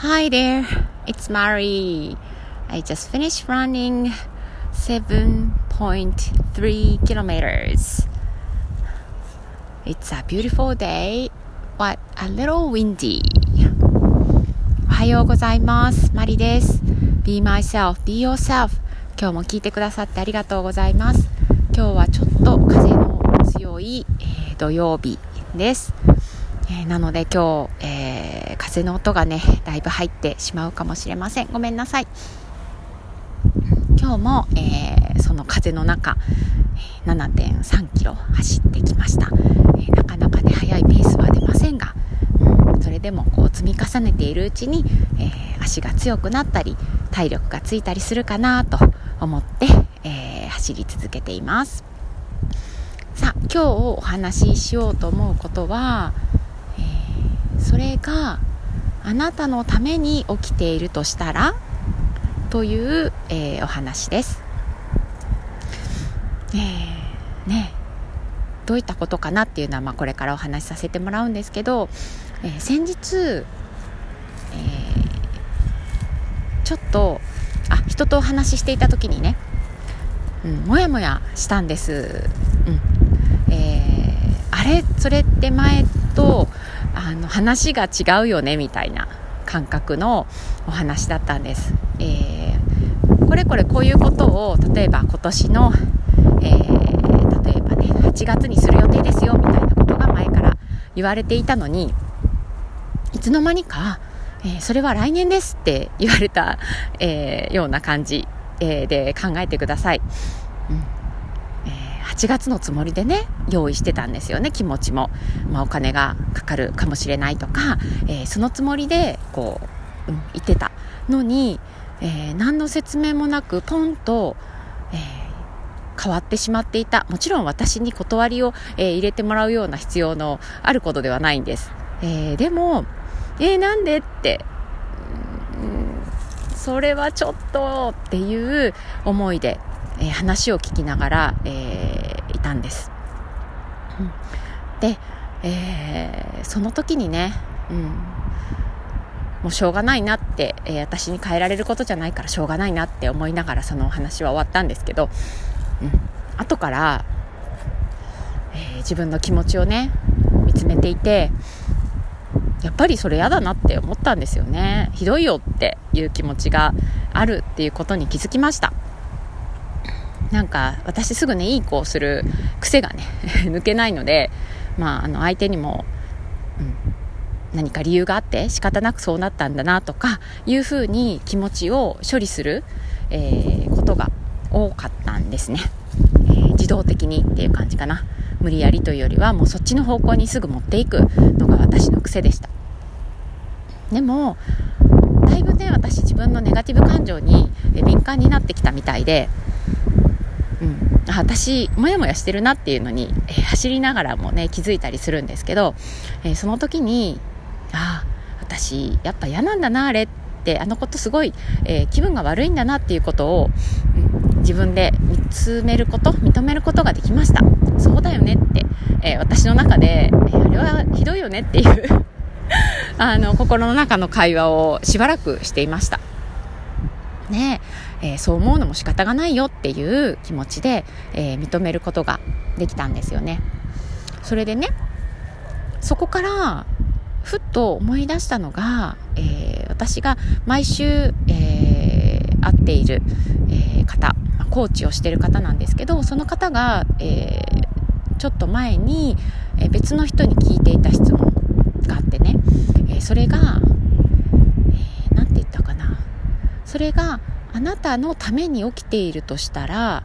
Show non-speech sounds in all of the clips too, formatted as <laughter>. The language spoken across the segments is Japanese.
Hi there, it's Mari. I just finished running 7.3 kilometers. It's a beautiful day, but a little windy. おはようございます。マリです。Be myself, be yourself. 今日も聞いてくださってありがとうございます。今日はちょっと風の強い、えー、土曜日です。えー、なので今日、えー、風の音がねだいぶ入ってしまうかもしれません。ごめんなさい。今日も、えー、その風の中7.3キロ走ってきました、えなかなかね速いペースは出ませんが、うん、それでもこう積み重ねているうちに、え足が強くなったり体力がついたりするかなと思って、え走り続けています。さあ今日お話ししようと思うことはそれがあなたのために起きているとしたら？という、えー、お話です。えー、ねどういったことかなっていうのは、まあ、これからお話しさせてもらうんですけど、えー、先日、えちょっとあ人とお話ししていた時にね、うん、もやもやしたんです。うんえー、あれ？それって前とあの話が違うよねみたいな感覚のお話だったんです、えー、これこれこういうことを例えば今年の、えー、例えばね8月にする予定ですよみたいなことが前から言われていたのにいつの間にか、えー、それは来年ですって言われた、え、ような感じ、え、で考えてください。うん8月のつもりでね用意してたんですよね気持ちも、まあ、お金がかかるかもしれないとか、えー、そのつもりでこう、うん、言ってたのに、えー、何の説明もなくポンと、えー、変わってしまっていた。もちろん私に断りを、え入れてもらうような必要のあることではないんです、えでもえー、なんでってそれはちょっとっていう思いで、え、話を聞きながら、え、たんです。うん、で、えー、その時にね、うん、もうしょうがないなって、えー、私に変えられることじゃないからしょうがないなって思いながらそのお話は終わったんですけど、うん、後から、えー、自分の気持ちをね見つめていてやっぱりそれ嫌だなって思ったんですよねひどいよっていう気持ちがあるっていうことに気づきましたなんか私すぐねいい子をする癖がね <laughs> 抜けないので、まあ、あの相手にも、うん、何か理由があって仕方なくそうなったんだなとかいうふうに気持ちを処理する、えー、ことが多かったんですね、えー、自動的にっていう感じかな。無理やりというよりはもうそっちの方向にすぐ持っていくのが私の癖でした。でもだいぶね私自分のネガティブ感情に敏感になってきたみたいでうん、私モヤモヤしてるなっていうのに、えー、走りながらもね気づいたりするんですけど、えー、その時にああ私やっぱ嫌なんだなあれってあのことすごい、えー、気分が悪いんだなっていうことを、うん、自分で見つめること認めることができました。そうだよねって、え私の中で、えあれはひどいよねっていう <laughs> あの心の中の会話をしばらくしていました。ねえ。ー、そう思うのも仕方がないよっていう気持ちで、えー、認めることができたんですよね。それでねそこからふっと思い出したのが、えー、私が毎週、えー、会っている、えー、方、まあ、コーチをしている方なんですけどその方が、えー、ちょっと前に、え、別の人に聞いていた質問があってね、えー、それが、えー、て言ったかな。それがあなたのために起きているとしたら、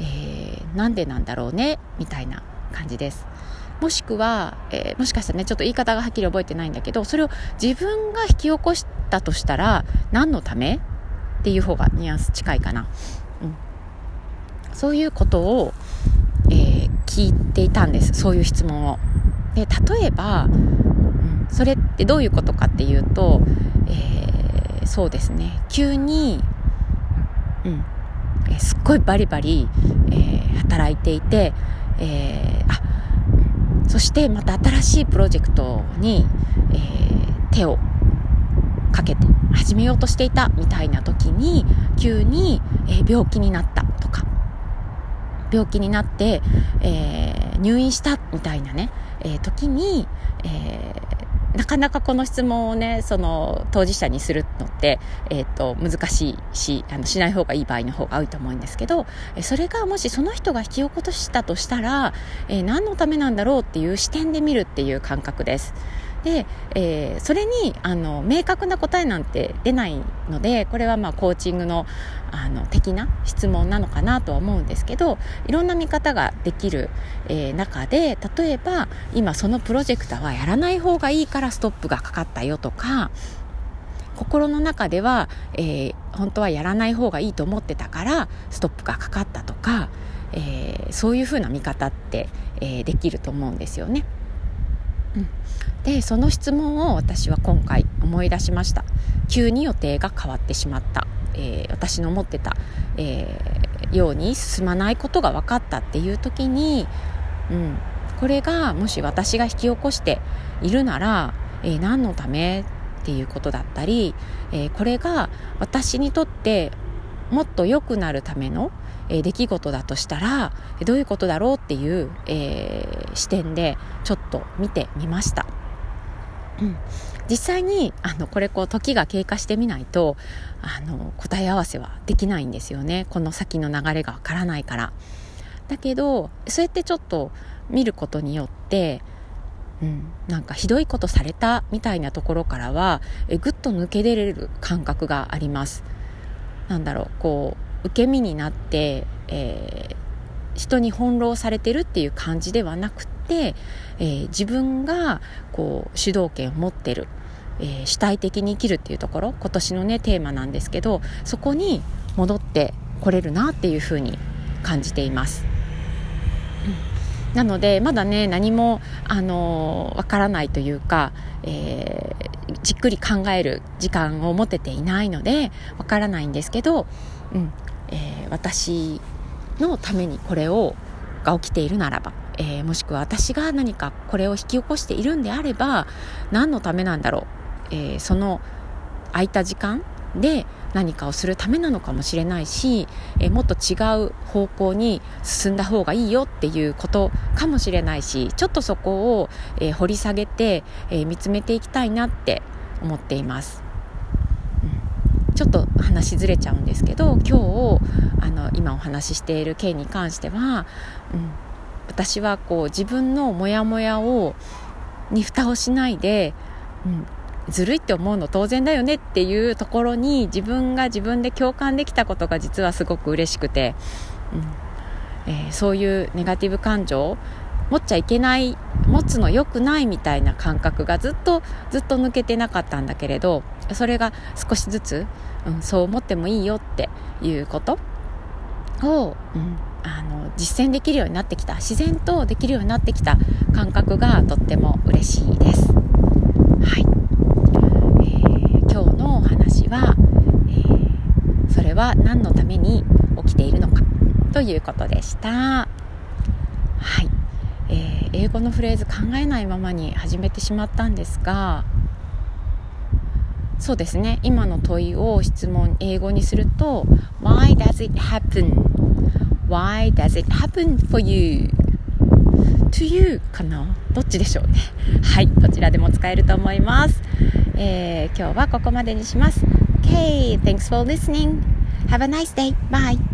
えー、なんでなんだろうねみたいな感じです。もしくは、えー、もしかしたらねちょっと言い方がはっきり覚えてないんだけどそれを自分が引き起こしたとしたら何のため？っていう方がニュアンス近いかな、うん、そういうことを、えー、聞いていたんです。そういう質問を。で例えば、うん、それってどういうことかっていうと、えー、そうですね。急にうん。え、すっごいバリバリ、えー、働いていて、えー、あそしてまた新しいプロジェクトに、え手をかけて始めようとしていたみたいな時に急に、え、病気になったとか。病気になって、えー、入院したみたいなね、え、時に、えなかなかこの質問をね、その当事者にするのって、えっ、ー、と、難しいし、あの、しない方がいい場合の方が多いと思うんですけど、それがもしその人が引き起こしたとしたら、えー、何のためなんだろうっていう視点で見るっていう感覚です。で、えー、それにあの明確な答えなんて出ないのでこれはまあコーチングのあの的な質問なのかなとは思うんですけどいろんな見方ができる、えー、中で例えば今そのプロジェクターはやらない方がいいからストップがかかったよとか心の中では、えー、本当はやらない方がいいと思ってたからストップがかかったとか、えー、そういうふうな見方って、えー、できると思うんですよね。でその質問を私は今回思い出しました。急に予定が変わってしまった、えー、私の思ってた、えー、ように進まないことが分かったっていう時に、うん、これがもし私が引き起こしているなら、えー、何のためっていうことだったり、えこれが私にとってもっと良くなるための、えー、出来事だとしたらどういうことだろうっていう、えー、視点でちょっと見てみました。うん、実際にあのこれこう時が経過してみないとあの答え合わせはできないんですよね。この先の流れがわからないから。だけどそうやってちょっと見ることによってうん、なんかひどいことされたみたいなところからはえぐっと抜け出れる感覚があります。なんだろうこう受け身になって、えー、人に翻弄されてるっていう感じではなくて、えー、自分がこう主導権を持ってる、えー、主体的に生きるっていうところ今年のねテーマなんですけどそこに戻ってこれるなっていうふうに感じています。なのでまだね何もあのわからないというか、えー、じっくり考える時間を持てていないのでわからないんですけど、うんえー、私のためにこれをが起きているならば、えー、もしくは私が何かこれを引き起こしているんであれば何のためなんだろう、えー、その空いた時間で何かをするためなのかもしれないし、えもっと違う方向に進んだ方がいいよっていうことかもしれないしちょっとそこを、え掘り下げて、え見つめていきたいなって思っています。ちょっと話ずれちゃうんですけど今日あの今お話ししている件に関しては、うん、私はこう自分のモヤモヤをに蓋をしないで、うん、ずるいって思うの当然だよねっていうところに自分が自分で共感できたことが実はすごく嬉しくて、うん。えー、そういうネガティブ感情持っちゃいけない持つの良くないみたいな感覚がずっとずっと抜けてなかったんだけれどそれが少しずつ、うん、そう思ってもいいよっていうことを、うん、あの実践できるようになってきた。自然とできるようになってきた感覚がとっても嬉しいです。はいは、えー、それは何のために起きているのか？ということでした。はい、えー、英語のフレーズ考えないままに始めてしまったんですがそうですね今の問いを質問英語にすると Why does it happen? Why does it happen for you? to you かな？どっちでしょうねはいどちらでも使えると思います、えー、今日はここまでにします Okay, thanks for listening. Have a nice day. Bye.